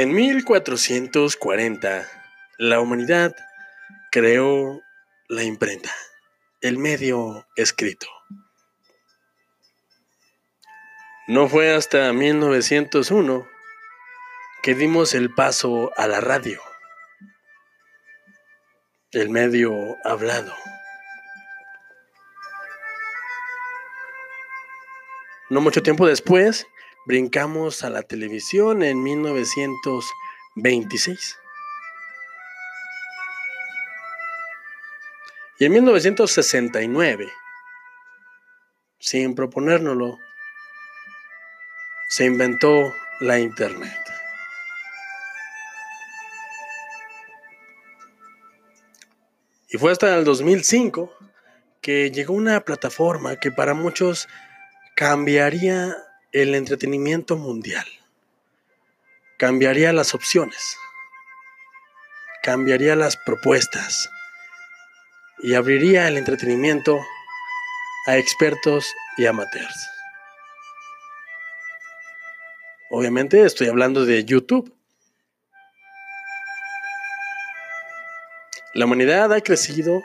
En 1440, la humanidad creó la imprenta, el medio escrito. No fue hasta 1901 que dimos el paso a la radio, el medio hablado. No mucho tiempo después, brincamos a la televisión en 1926. Y en 1969, sin proponérnoslo, se inventó la Internet. Y fue hasta el 2005 que llegó una plataforma que para muchos cambiaría el entretenimiento mundial, cambiaría las opciones, cambiaría las propuestas y abriría el entretenimiento a expertos y amateurs. Obviamente estoy hablando de YouTube. La humanidad ha crecido,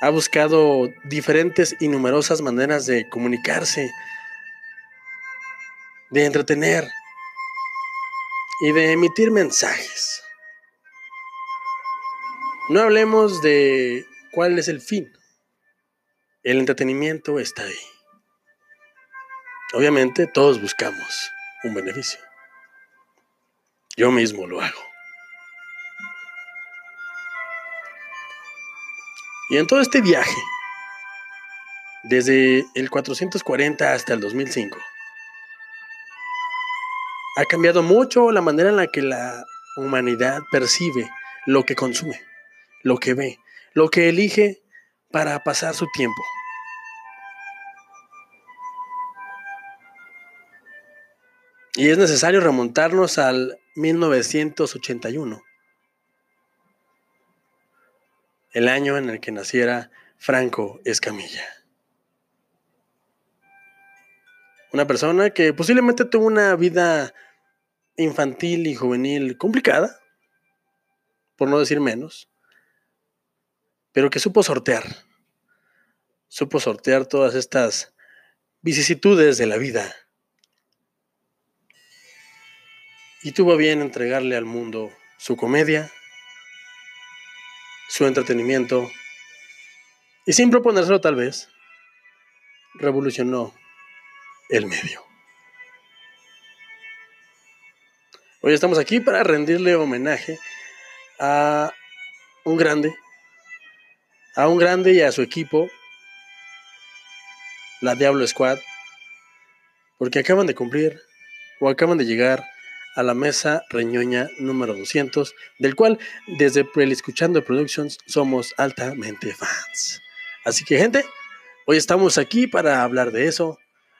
ha buscado diferentes y numerosas maneras de comunicarse, de entretener y de emitir mensajes. No hablemos de cuál es el fin. El entretenimiento está ahí. Obviamente todos buscamos un beneficio. Yo mismo lo hago. Y en todo este viaje, desde el 440 hasta el 2005, ha cambiado mucho la manera en la que la humanidad percibe lo que consume, lo que ve, lo que elige para pasar su tiempo. Y es necesario remontarnos al 1981, el año en el que naciera Franco Escamilla. Una persona que posiblemente tuvo una vida infantil y juvenil complicada, por no decir menos, pero que supo sortear, supo sortear todas estas vicisitudes de la vida. Y tuvo bien entregarle al mundo su comedia, su entretenimiento, y sin proponérselo tal vez, revolucionó el medio. Hoy estamos aquí para rendirle homenaje a un grande, a un grande y a su equipo, la Diablo Squad, porque acaban de cumplir o acaban de llegar a la mesa reñoña número 200, del cual desde el Escuchando Productions somos altamente fans. Así que gente, hoy estamos aquí para hablar de eso,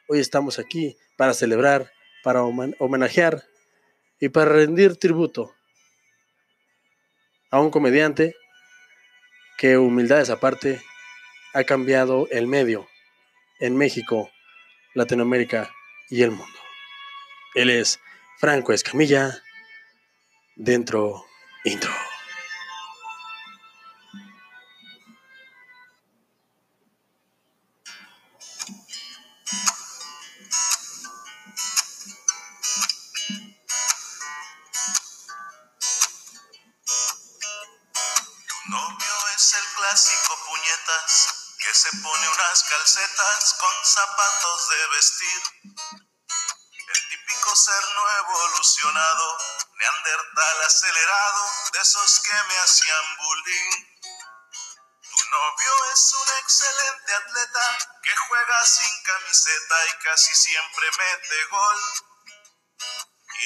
hoy estamos aquí para celebrar, para homenajear y para rendir tributo a un comediante que humildades aparte ha cambiado el medio en México, Latinoamérica y el mundo. Él es Franco Escamilla, dentro intro.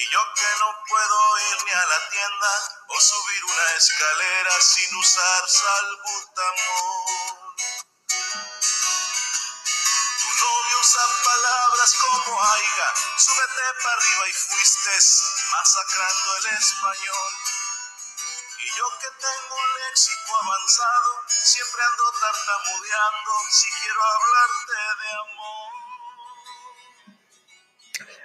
Y yo que no puedo ir ni a la tienda o subir una escalera sin usar salbutamol. usa palabras como aiga, súbete para arriba y fuiste masacrando el español. Y yo que tengo un léxico avanzado, siempre ando tartamudeando si quiero hablarte de amor.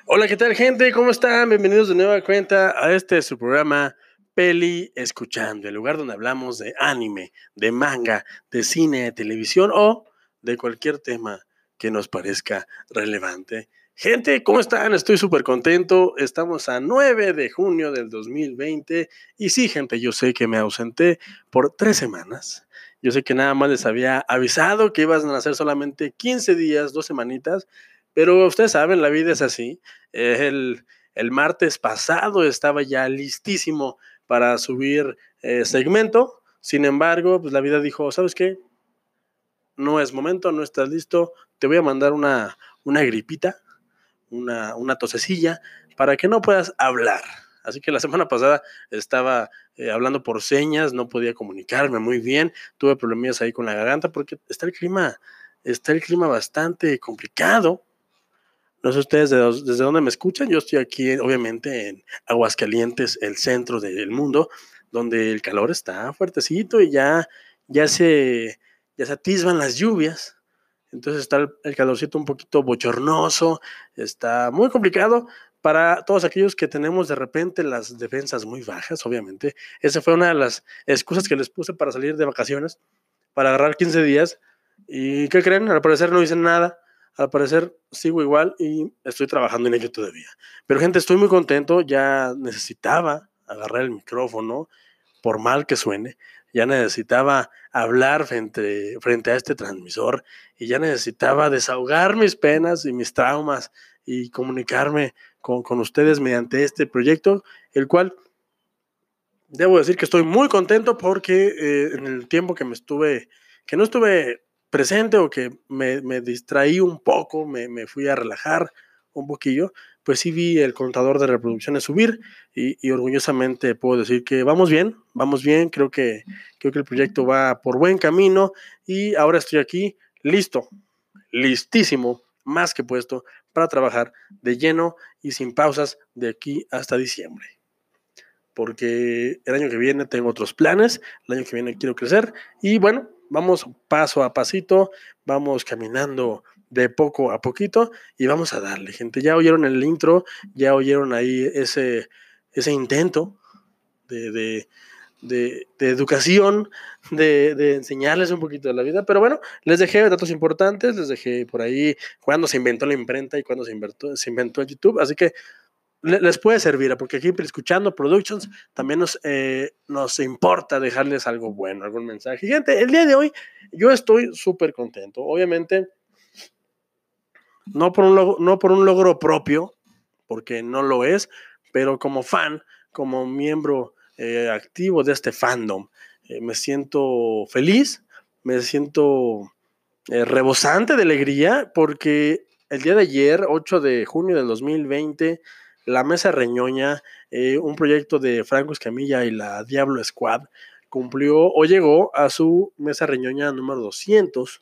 Hola, ¿qué tal, gente? ¿Cómo están? Bienvenidos de nueva cuenta a este su programa Peli Escuchando, el lugar donde hablamos de anime, de manga, de cine, de televisión o de cualquier tema que nos parezca relevante. Gente, ¿cómo están? Estoy súper contento. Estamos a 9 de junio del 2020. Y sí, gente, yo sé que me ausenté por tres semanas. Yo sé que nada más les había avisado que iban a hacer solamente 15 días, dos semanitas. Pero ustedes saben, la vida es así. El, el martes pasado estaba ya listísimo para subir eh, segmento. Sin embargo, pues la vida dijo, ¿sabes qué? No es momento, no estás listo. Te voy a mandar una, una gripita una, una tosecilla para que no puedas hablar. Así que la semana pasada estaba eh, hablando por señas, no podía comunicarme muy bien, tuve problemas ahí con la garganta porque está el clima, está el clima bastante complicado. No sé ustedes desde dónde me escuchan, yo estoy aquí obviamente en Aguascalientes, el centro del mundo, donde el calor está fuertecito y ya, ya, se, ya se atisban las lluvias. Entonces está el, calorcito un poquito bochornoso, está muy complicado para todos aquellos que tenemos de repente las defensas muy bajas, obviamente. Esa fue una de las excusas que les puse para salir de vacaciones, para agarrar 15 días. ¿Y qué creen? Al parecer no hice nada. Al parecer sigo igual y estoy trabajando en ello todavía. Pero gente, estoy muy contento. Ya necesitaba agarrar el micrófono, por mal que suene ya necesitaba hablar frente, frente a este transmisor y ya necesitaba desahogar mis penas y mis traumas y comunicarme con, con ustedes mediante este proyecto, el cual debo decir que estoy muy contento porque eh, en el tiempo que me estuve, que no estuve presente o que me, distraí un poco, me, fui a relajar un poquillo, pues sí vi el contador de reproducciones subir y, orgullosamente puedo decir que vamos bien, vamos bien, creo que, creo que el proyecto va por buen camino y ahora estoy aquí listo, listísimo, más que puesto para trabajar de lleno y sin pausas de aquí hasta diciembre. Porque el año que viene tengo otros planes, el año que viene quiero crecer y bueno, vamos paso a pasito, vamos caminando de poco a poquito y vamos a darle, gente. Ya oyeron el intro, ya oyeron ahí ese, ese intento de, educación, de, enseñarles un poquito de la vida. Pero bueno, les dejé datos importantes, les dejé por ahí cuándo se inventó la imprenta y cuándo se inventó, se inventó YouTube. Así que les puede servir, porque aquí escuchando Productions también nos, eh, nos importa dejarles algo bueno, algún mensaje. Gente, el día de hoy yo estoy súper contento. Obviamente no por un logro, no por un logro propio, porque no lo es, pero como fan, como miembro eh, activo de este fandom, eh, me siento feliz, me siento eh, rebosante de alegría, porque el día de ayer, 8 de junio del 2020, la Mesa Reñoña, un proyecto de Franco Escamilla y la Diablo Squad, cumplió o llegó a su Mesa Reñoña número 200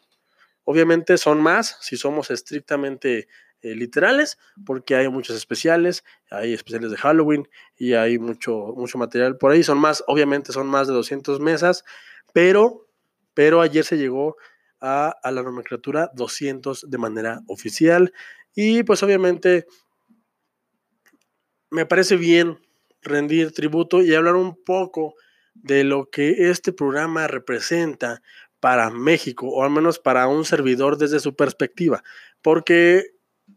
Obviamente son más si somos estrictamente eh, literales, porque hay muchos especiales, hay especiales de Halloween y hay mucho, mucho material por ahí. Son más, obviamente son más de 200 mesas, pero, pero ayer se llegó a, a la nomenclatura 200 de manera oficial y pues obviamente me parece bien rendir tributo y hablar un poco de lo que este programa representa para México, o al menos para un servidor desde su perspectiva, porque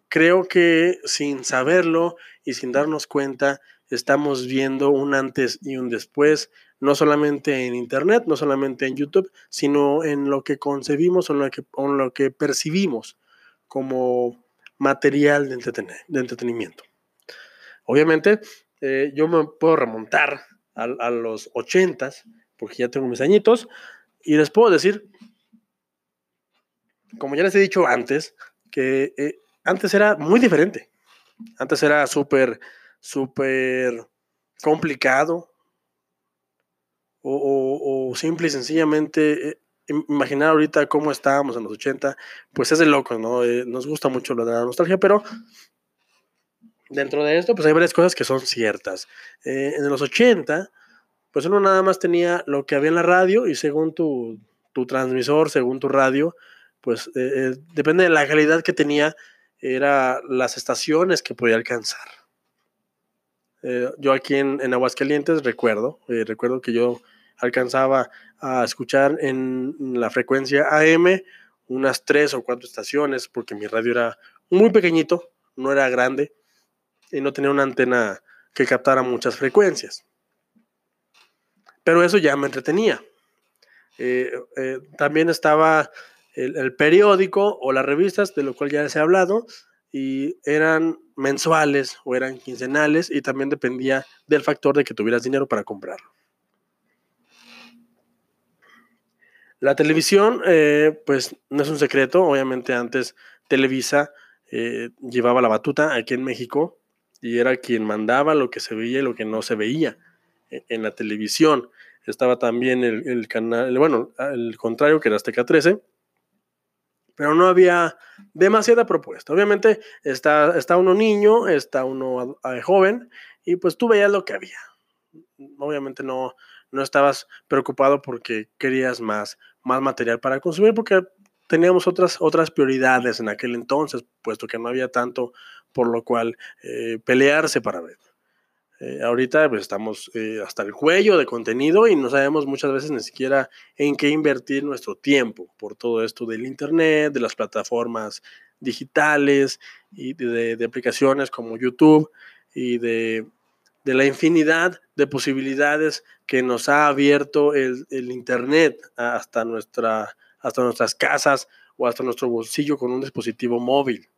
creo que sin saberlo y sin darnos cuenta, estamos viendo un antes y un después, no solamente en Internet, no solamente en YouTube, sino en lo que concebimos o en lo que, percibimos como material de entretenimiento. Obviamente, eh, yo me puedo remontar a, a los ochentas, porque ya tengo mis añitos, y les puedo decir, como ya les he dicho antes, que eh, antes era muy diferente. Antes era súper, súper complicado. O, simple y sencillamente eh, imaginar ahorita cómo estábamos en los 80, pues es de loco, ¿no? Nos gusta mucho la nostalgia, pero dentro de esto, pues hay varias cosas que son ciertas. en los 80, pues uno nada más tenía lo que había en la radio y según tu, transmisor, según tu radio, pues eh, eh, depende de la calidad que tenía, era las estaciones que podía alcanzar. Eh, yo aquí en, en, Aguascalientes recuerdo, eh, recuerdo que yo alcanzaba a escuchar en la frecuencia AM unas tres o cuatro estaciones, porque mi radio era muy pequeñito, no era grande y no tenía una antena que captara muchas frecuencias. Pero eso ya me entretenía. Eh, también estaba el, periódico o las revistas, de lo cual ya les he hablado, y eran mensuales o eran quincenales y también dependía del factor de que tuvieras dinero para comprarlo. La televisión, eh, pues no es un secreto, obviamente antes Televisa eh, llevaba la batuta aquí en México y era quien mandaba lo que se veía y lo que no se veía e, en, la televisión. Estaba también el, canal, bueno, el contrario que era Azteca 13, pero no había demasiada propuesta. Obviamente está, está uno niño, está uno joven, y pues tú veías lo que había. Obviamente no, no estabas preocupado porque querías más, más material para consumir, porque teníamos otras, otras prioridades en aquel entonces, puesto que no había tanto por lo cual eh, pelearse para ver. Eh, ahorita pues, estamos eh, hasta el cuello de contenido y no sabemos muchas veces ni siquiera en qué invertir nuestro tiempo por todo esto del Internet, de las plataformas digitales y de, aplicaciones como YouTube y de, la infinidad de posibilidades que nos ha abierto el, el Internet hasta, nuestra, hasta nuestras casas o hasta nuestro bolsillo con un dispositivo móvil.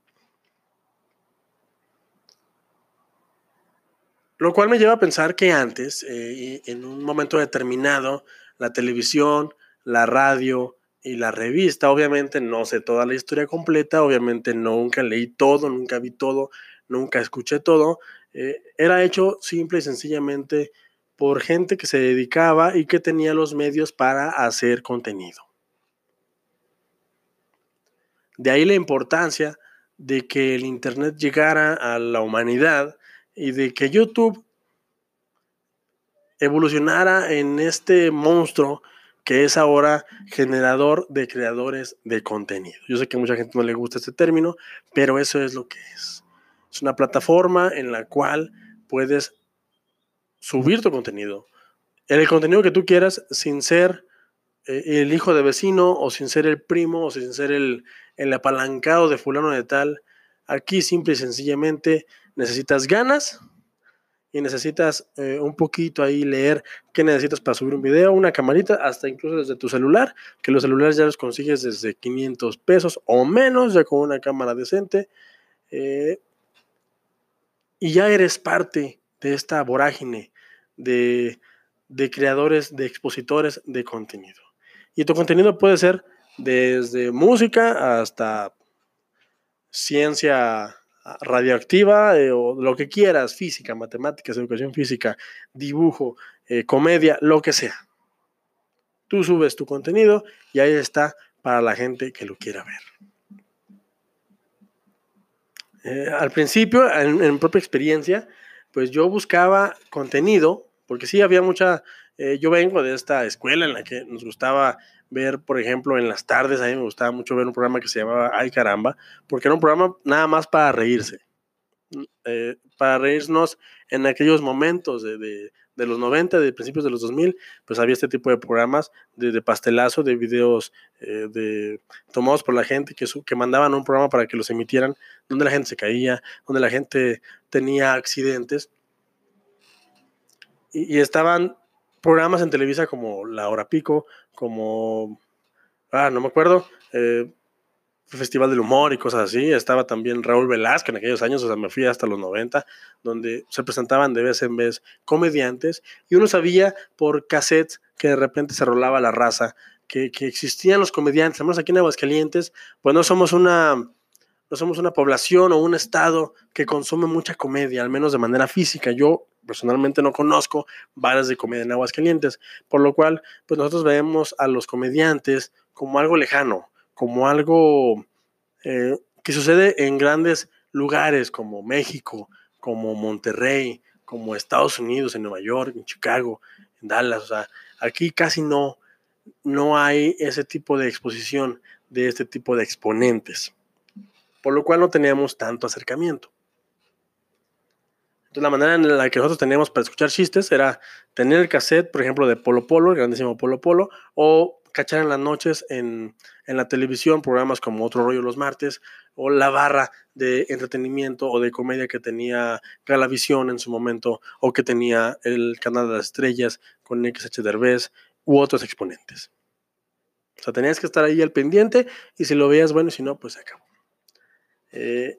Lo cual me lleva a pensar que antes, eh, en un momento determinado, la televisión, la radio y la revista, obviamente no sé toda la historia completa, obviamente nunca leí todo, nunca vi todo, nunca escuché todo, eh, era hecho simple y sencillamente por gente que se dedicaba y que tenía los medios para hacer contenido. De ahí la importancia de que el Internet llegara a la humanidad y de que YouTube evolucionara en este monstruo que es ahora generador de creadores de contenido. Yo sé que a mucha gente no le gusta este término, pero eso es lo que es. Es una plataforma en la cual puedes subir tu contenido, el contenido que tú quieras sin ser eh, el hijo de vecino o sin ser el primo o sin ser el, el apalancado de fulano de tal. Aquí simple y sencillamente necesitas ganas y necesitas eh, un poquito ahí leer qué necesitas para subir un video, una camarita, hasta incluso desde tu celular, que los celulares ya los consigues desde 500 pesos o menos, ya con una cámara decente. Eh, y ya eres parte de esta vorágine de, de creadores, de expositores de contenido. Y tu contenido puede ser desde música hasta ciencia radioactiva eh, o lo que quieras, física, matemáticas, educación física, dibujo, eh, comedia, lo que sea. Tú subes tu contenido y ahí está para la gente que lo quiera ver. Eh, al principio, en, en, propia experiencia, pues yo buscaba contenido, porque sí había mucha, yo vengo de esta escuela en la que nos gustaba ver, por ejemplo, en las tardes, a mí me gustaba mucho ver un programa que se llamaba Ay caramba, porque era un programa nada más para reírse, eh, para reírnos en aquellos momentos de, de, de, los 90, de principios de los 2000, pues había este tipo de programas de, pastelazo, de videos eh, de, tomados por la gente que, que mandaban un programa para que los emitieran, donde la gente se caía, donde la gente tenía accidentes. Y estaban programas en Televisa como La Hora Pico, como, ah, no me acuerdo, eh, Festival del Humor y cosas así. Estaba también Raúl Velasco en aquellos años, o sea, me fui hasta los 90, donde se presentaban de vez en vez comediantes y uno sabía por cassettes que de repente se rolaba la raza, que, que existían los comediantes, además aquí en Aguascalientes, pues no somos una no somos una población o un estado que consume mucha comedia, al menos de manera física. Yo personalmente no conozco bares de comedia en Aguascalientes, por lo cual pues nosotros vemos a los comediantes como algo lejano, como algo eh, que sucede en grandes lugares como México, como Monterrey, como Estados Unidos, en Nueva York, en Chicago, en Dallas. O sea, aquí casi no, no hay ese tipo de exposición de este tipo de exponentes. Por lo cual no teníamos tanto acercamiento. Entonces, la manera en la que nosotros teníamos para escuchar chistes era tener el cassette, por ejemplo, de Polo Polo, el grandísimo Polo Polo, o cachar en las noches en, la televisión programas como Otro Rollo los martes o la barra de entretenimiento o de comedia que tenía Galavisión en su momento o que tenía el canal de las estrellas con XH Derbez u otros exponentes. O sea, tenías que estar ahí al pendiente y si lo veías, bueno, y si no, pues se acabó. Eh,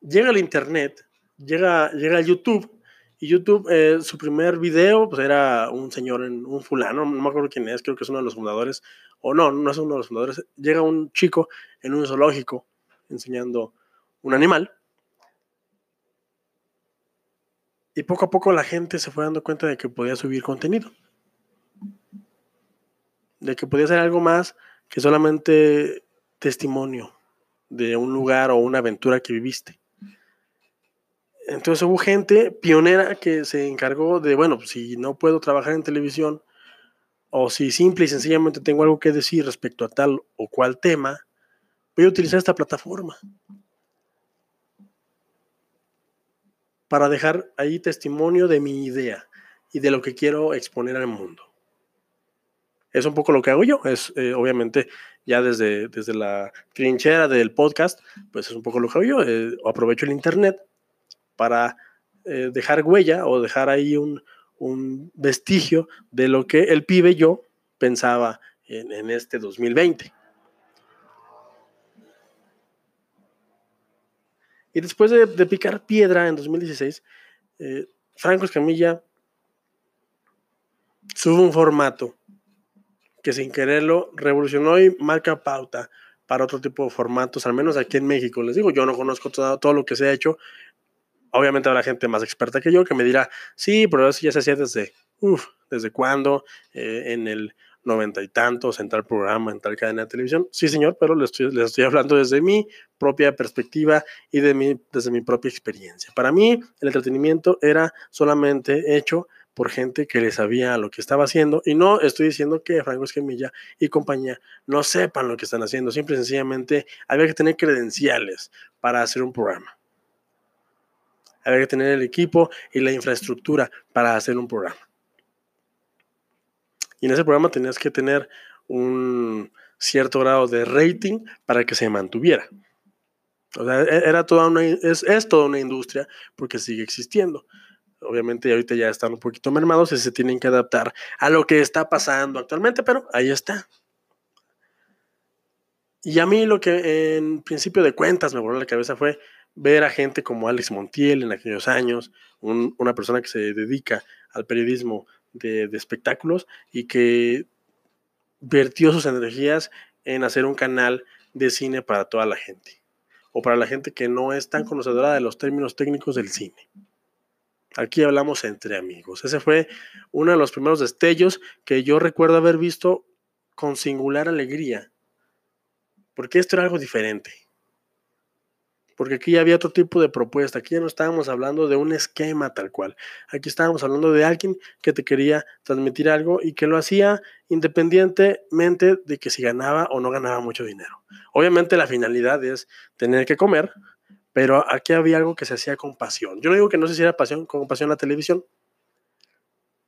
llega el internet, llega, llega el YouTube y YouTube, eh, su primer video, pues era un señor, en, un fulano, no me acuerdo quién es, creo que es uno de los fundadores, o no, no es uno de los fundadores. Llega un chico en un zoológico enseñando un animal. Y poco a poco la gente se fue dando cuenta de que podía subir contenido. De que podía ser algo más que solamente testimonio de un lugar o una aventura que viviste. Entonces hubo gente pionera que se encargó de, bueno, si no puedo trabajar en televisión o si simple y sencillamente tengo algo que decir respecto a tal o cual tema, voy a utilizar esta plataforma para dejar ahí testimonio de mi idea y de lo que quiero exponer al mundo. Es un poco lo que hago yo, es eh, obviamente ya desde, desde la trinchera del podcast, pues es un poco lo que yo, aprovecho el Internet para eh, dejar huella o dejar ahí un, vestigio de lo que el pibe yo pensaba en, este 2020. Y después de, picar piedra en 2016, eh, Franco Escamilla sube un formato que sin quererlo revolucionó y marca pauta para otro tipo de formatos, al menos aquí en México. Les digo, yo no conozco todo, todo lo que se ha hecho obviamente habrá gente más experta que yo que me dirá, sí, pero eso ya se hacía desde, uff, ¿desde cuándo? Eh, en el noventa y tantos, en tal programa, en tal cadena de televisión. Sí, señor, pero les estoy, les estoy hablando desde mi propia perspectiva y de mi, desde mi propia experiencia. Para mí, el entretenimiento era solamente hecho por gente que le sabía lo que estaba haciendo y no estoy diciendo que Franco Esquemilla y compañía no sepan lo que están haciendo, simple y sencillamente había que tener credenciales para hacer un programa había que tener el equipo y la infraestructura para hacer un programa. Y en ese programa tenías que tener un cierto grado de rating para que se mantuviera. O sea, e-, era toda es, es toda una industria porque sigue existiendo. Obviamente ahorita ya están un poquito mermados y se tienen que adaptar a lo que está pasando actualmente, pero ahí está. Y a mí lo que en principio de cuentas me voló la cabeza fue, ver a gente como Alex Montiel en aquellos años, una persona que se dedica al periodismo de, de, espectáculos y que vertió sus energías en hacer un canal de cine para toda la gente, o para la gente que no es tan conocedora de los términos técnicos del cine. Aquí hablamos entre amigos. Ese fue uno de los primeros destellos que yo recuerdo haber visto con singular alegría, porque esto era algo diferente porque aquí ya había otro tipo de propuesta, aquí ya no estábamos hablando de un esquema tal cual, aquí estábamos hablando de alguien que te quería transmitir algo y que lo hacía independientemente de que si ganaba o no ganaba mucho dinero. Obviamente la finalidad es tener que comer, pero aquí había algo que se hacía con pasión. Yo no digo que no se hiciera pasión, con pasión la televisión,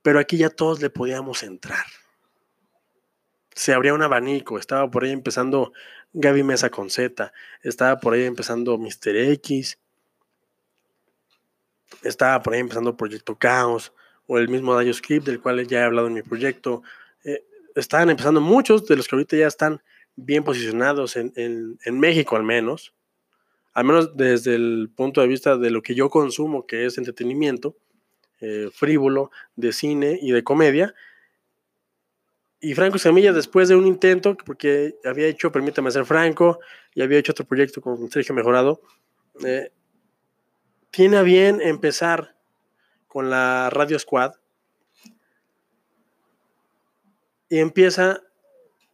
pero aquí ya todos le podíamos entrar se abría un abanico, estaba por ahí empezando Gaby Mesa con Z, estaba por ahí empezando Mr. X, estaba por ahí empezando Proyecto Caos, o el mismo Dayo Script, del cual ya he hablado en mi proyecto. Eh, estaban empezando muchos de los que ahorita ya están bien posicionados en, México al menos, al menos desde el punto de vista de lo que yo consumo, que es entretenimiento, eh, frívolo, de cine y de comedia, y Franco Semilla, después de un intento, porque había hecho Permítame ser Franco y había hecho otro proyecto con Sergio Mejorado, eh, tiene a bien empezar con la Radio Squad. Y empieza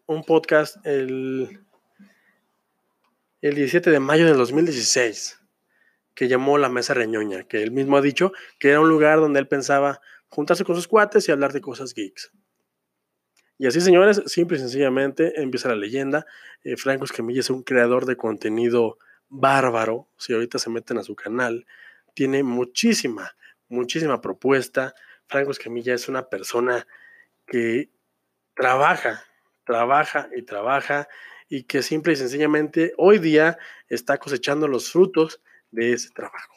un podcast el, el 17 de mayo del 2016 que llamó La Mesa Reñoña, que él mismo ha dicho que era un lugar donde él pensaba juntarse con sus cuates y hablar de cosas geeks. Y así, señores, simple y sencillamente empieza la leyenda. Eh, Franco Escamilla es un creador de contenido bárbaro. Si ahorita se meten a su canal, tiene muchísima, muchísima propuesta. Franco Escamilla es una persona que trabaja, trabaja y trabaja y que simple y sencillamente hoy día está cosechando los frutos de ese trabajo.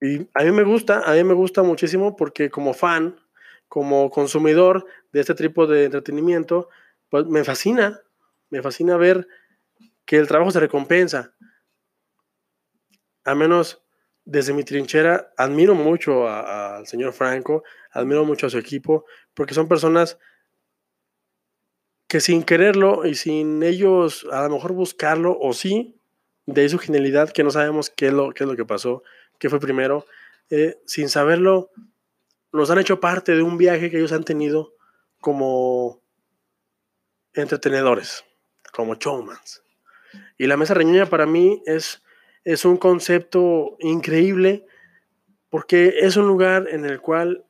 Y a mí me gusta, a mí me gusta muchísimo porque como fan, como consumidor de este tipo de entretenimiento, pues me fascina, me fascina ver que el trabajo se recompensa. A menos desde mi trinchera, admiro mucho al señor Franco, admiro mucho a su equipo, porque son personas que sin quererlo y sin ellos a lo mejor buscarlo, o sí, de su genialidad, que no sabemos qué es lo, qué es lo que pasó, qué fue primero, eh, sin saberlo, nos han hecho parte de un viaje que ellos han tenido como entretenedores, como showmans. Y la mesa reñoña para mí es, es un concepto increíble porque es un lugar en el cual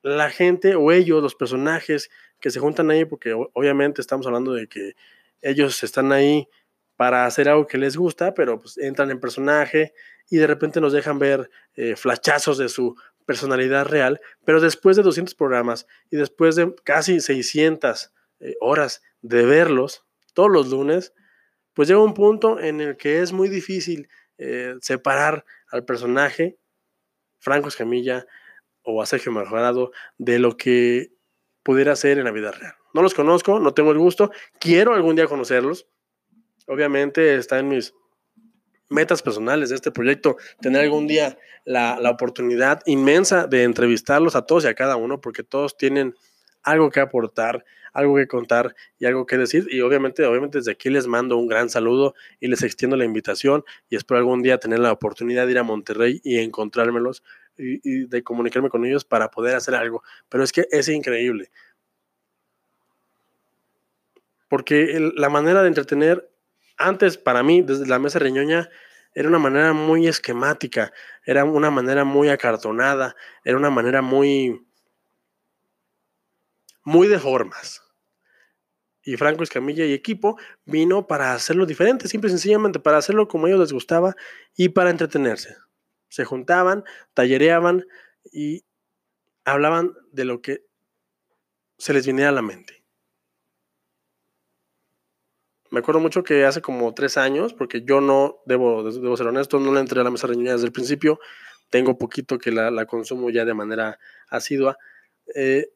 la gente o ellos, los personajes que se juntan ahí, porque obviamente estamos hablando de que ellos están ahí para hacer algo que les gusta, pero pues entran en personaje y de repente nos dejan ver eh, flachazos de su personalidad real, pero después de 200 programas y después de casi 600 eh, horas de verlos todos los lunes, pues llega un punto en el que es muy difícil eh, separar al personaje Franco Escamilla o a Sergio Mejorado de lo que pudiera ser en la vida real. No los conozco, no tengo el gusto, quiero algún día conocerlos. Obviamente está en mis metas personales de este proyecto, tener algún día la, la, oportunidad inmensa de entrevistarlos a todos y a cada uno, porque todos tienen algo que aportar, algo que contar y algo que decir. Y obviamente, obviamente desde aquí les mando un gran saludo y les extiendo la invitación y espero algún día tener la oportunidad de ir a Monterrey y encontrármelos y, de comunicarme con ellos para poder hacer algo. Pero es que es increíble. Porque la manera de entretener, antes para mí, desde la mesa reñoña, era una manera muy esquemática, era una manera muy acartonada, era una manera muy, muy de formas. Y Franco Escamilla y equipo vino para hacerlo diferente, simple y sencillamente para hacerlo como a ellos les gustaba y para entretenerse se juntaban, tallereaban y hablaban de lo que se les viniera a la mente. Me acuerdo mucho que hace como tres años, porque yo no, debo, ser honesto, no le entré a la mesa reñoña desde el principio, tengo poquito que la, consumo ya de manera asidua. Eh,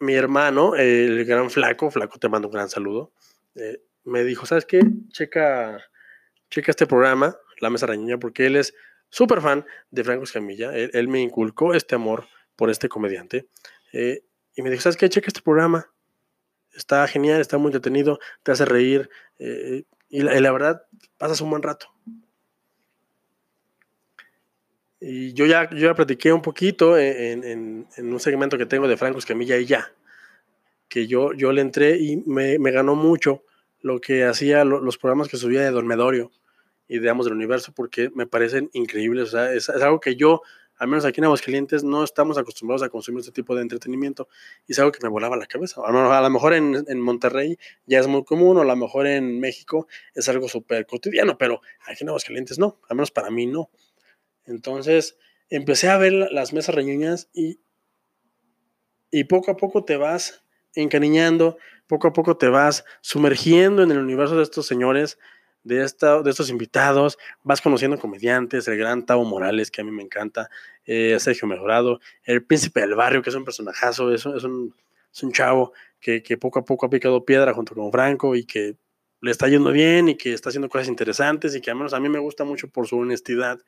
mi hermano, el gran Flaco, Flaco te mando un gran saludo, eh, me dijo, ¿sabes qué? Checa, checa este programa, La Mesa Reñoña, porque él es súper fan de Franco Escamilla. Él, me inculcó este amor por este comediante. Eh, y me dijo, ¿sabes qué? Checa este programa. Está genial, está muy entretenido, te hace reír. Eh, y, la, verdad, pasas un buen rato. Y yo ya, yo ya platiqué un poquito en, un segmento que tengo de Franco Escamilla y ya. Que yo, yo le entré y me, ganó mucho lo que hacía, los programas que subía de Dormedorio ideamos del universo porque me parecen increíbles. O sea, es, algo que yo, al menos aquí en Aguascalientes, no estamos acostumbrados a consumir este tipo de entretenimiento y es algo que me volaba la cabeza. A lo mejor en, en Monterrey ya es muy común o a lo mejor en México es algo súper cotidiano, pero aquí en Aguascalientes no, al menos para mí no. Entonces empecé a ver las mesas reñoñas y, y poco a poco te vas encariñando, poco a poco te vas sumergiendo en el universo de estos señores de, esta, de estos invitados, vas conociendo comediantes, el gran Tavo Morales, que a mí me encanta, eh, Sergio Mejorado, el príncipe del barrio, que es un personajazo, es es un, es un chavo que, que, poco a poco ha picado piedra junto con Franco y que le está yendo bien y que está haciendo cosas interesantes y que al menos a mí me gusta mucho por su honestidad.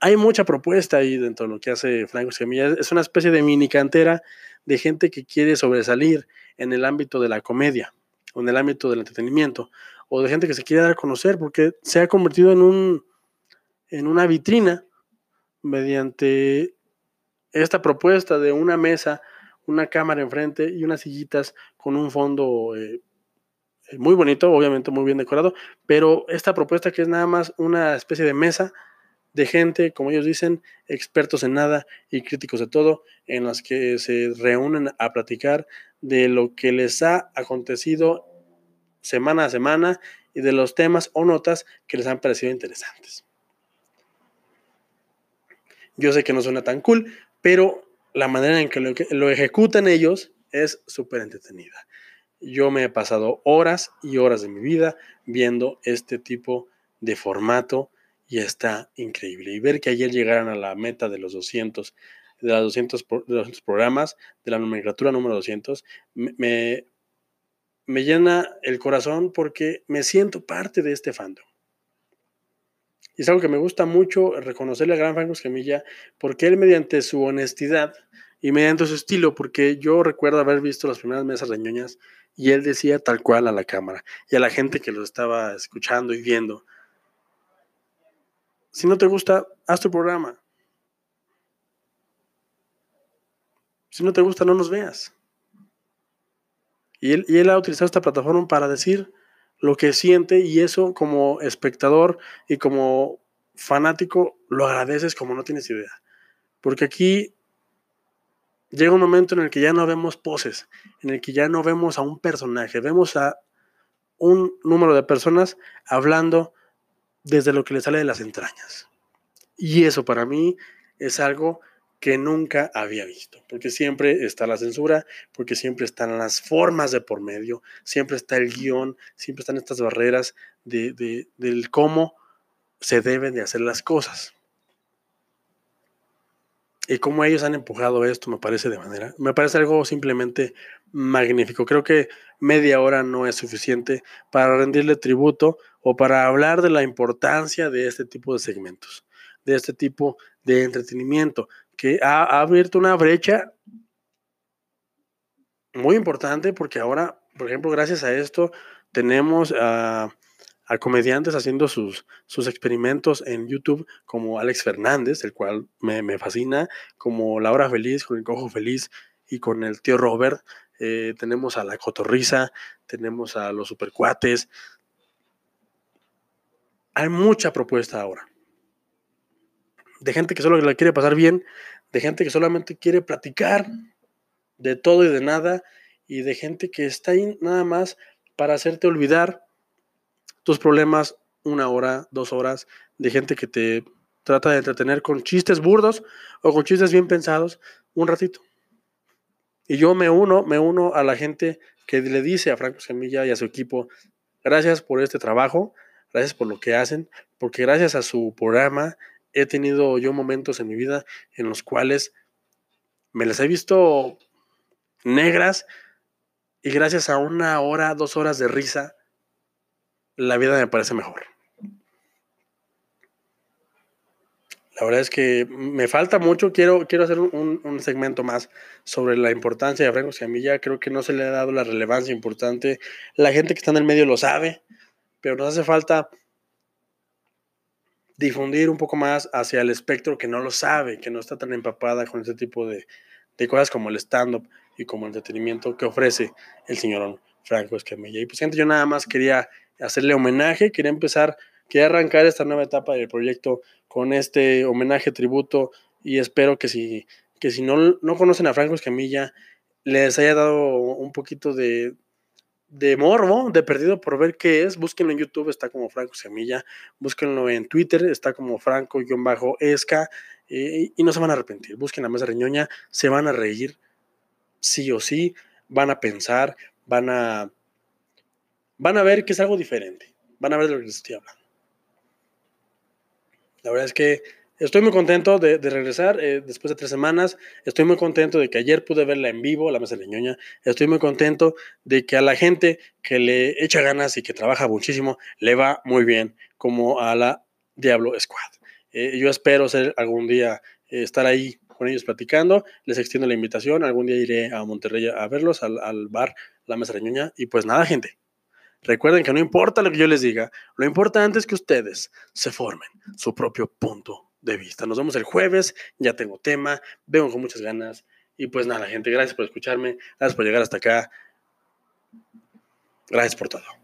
Hay mucha propuesta ahí dentro de lo que hace Franco Escamilla. Es una especie de mini cantera de gente que quiere sobresalir en el ámbito de la comedia o en el ámbito del entretenimiento o de gente que se quiere dar a conocer, porque se ha convertido en, un, en una vitrina mediante esta propuesta de una mesa, una cámara enfrente y unas sillitas con un fondo eh, muy bonito, obviamente muy bien decorado, pero esta propuesta que es nada más una especie de mesa de gente, como ellos dicen, expertos en nada y críticos de todo, en las que se reúnen a platicar de lo que les ha acontecido semana a semana y de los temas o notas que les han parecido interesantes. Yo sé que no suena tan cool, pero la manera en que lo, ejecutan ellos es súper entretenida. Yo me he pasado horas y horas de mi vida viendo este tipo de formato y está increíble. Y ver que ayer llegaran a la meta de los 200, de, las 200, programas, de la nomenclatura número 200, me, me llena el corazón porque me siento parte de este fandom. Y es algo que me gusta mucho reconocerle a Gran Franco Escamilla porque él mediante su honestidad y mediante su estilo, porque yo recuerdo haber visto las primeras mesas reñoñas y él decía tal cual a la cámara y a la gente que lo estaba escuchando y viendo. Si no te gusta, haz tu programa. Si no te gusta, no nos veas. Y él, ha utilizado esta plataforma para decir lo que siente y eso como espectador y como fanático lo agradeces como no tienes idea. Porque aquí llega un momento en el que ya no vemos poses, en el que ya no vemos a un personaje, vemos a un número de personas hablando desde lo que le sale de las entrañas. Y eso para mí es algo que nunca había visto, porque siempre está la censura, porque siempre están las formas de por medio, siempre está el guion, siempre están estas barreras de, del cómo se deben de hacer las cosas. Y cómo ellos han empujado esto me parece de manera, me parece algo simplemente magnífico. Creo que media hora no es suficiente para rendirle tributo o para hablar de la importancia de este tipo de segmentos, de este tipo de entretenimiento que ha, abierto una brecha muy importante porque ahora, por ejemplo, gracias a esto, tenemos a, comediantes haciendo sus, sus, experimentos en YouTube, como Alex Fernández, el cual me, fascina, como Laura Feliz, con el Cojo Feliz y con el tío Robert. Eh, tenemos a La Cotorriza, tenemos a los Supercuates. Hay mucha propuesta ahora de gente que solo la quiere pasar bien, de gente que solamente quiere platicar de todo y de nada, y de gente que está ahí nada más para hacerte olvidar tus problemas una hora, dos horas, de gente que te trata de entretener con chistes burdos o con chistes bien pensados un ratito. Y yo me uno, me uno a la gente que le dice a Franco Semilla y a su equipo, gracias por este trabajo, gracias por lo que hacen, porque gracias a su programa, he tenido yo momentos en mi vida en los cuales me las he visto negras y gracias a una hora, dos horas de risa, la vida me parece mejor. La verdad es que me falta mucho. Quiero, quiero hacer un, segmento más sobre la importancia de Franco Escamilla. Creo que no se le ha dado la relevancia importante. La gente que está en el medio lo sabe, pero nos hace falta difundir un poco más hacia el espectro que no lo sabe, que no está tan empapada con este tipo de, cosas como el stand-up y como el entretenimiento que ofrece el señor Franco Escamilla. Y pues gente, yo nada más quería hacerle homenaje, quería empezar, quería arrancar esta nueva etapa del proyecto con este homenaje, tributo, y espero que si, que si no, no conocen a Franco Escamilla, les haya dado un poquito de, de morbo, de perdido por ver qué es, búsquenlo en YouTube, está como Franco Semilla, búsquenlo en Twitter, está como Franco-Esca, y no se van a arrepentir. Busquen la mesa reñoña, se van a reír, sí o sí, van a pensar, van a, van a ver que es algo diferente, van a ver de lo que les estoy hablando. La verdad es que Estoy muy contento de, regresar eh, después de tres semanas. Estoy muy contento de que ayer pude verla en vivo, la mesa de. Estoy muy contento de que a la gente que le echa ganas y que trabaja muchísimo le va muy bien, como a la Diablo Squad. Eh, yo espero ser algún día eh, estar ahí con ellos platicando. Les extiendo la invitación. Algún día iré a Monterrey a verlos, al, al bar La Mesa de Ñoña. Y pues nada, gente. Recuerden que no importa lo que yo les diga, lo importante es que ustedes se formen su propio punto de vista. Nos vemos el jueves, ya tengo tema, vengo con muchas ganas. Y pues nada, gente, gracias por escucharme, gracias por llegar hasta acá. Gracias por todo.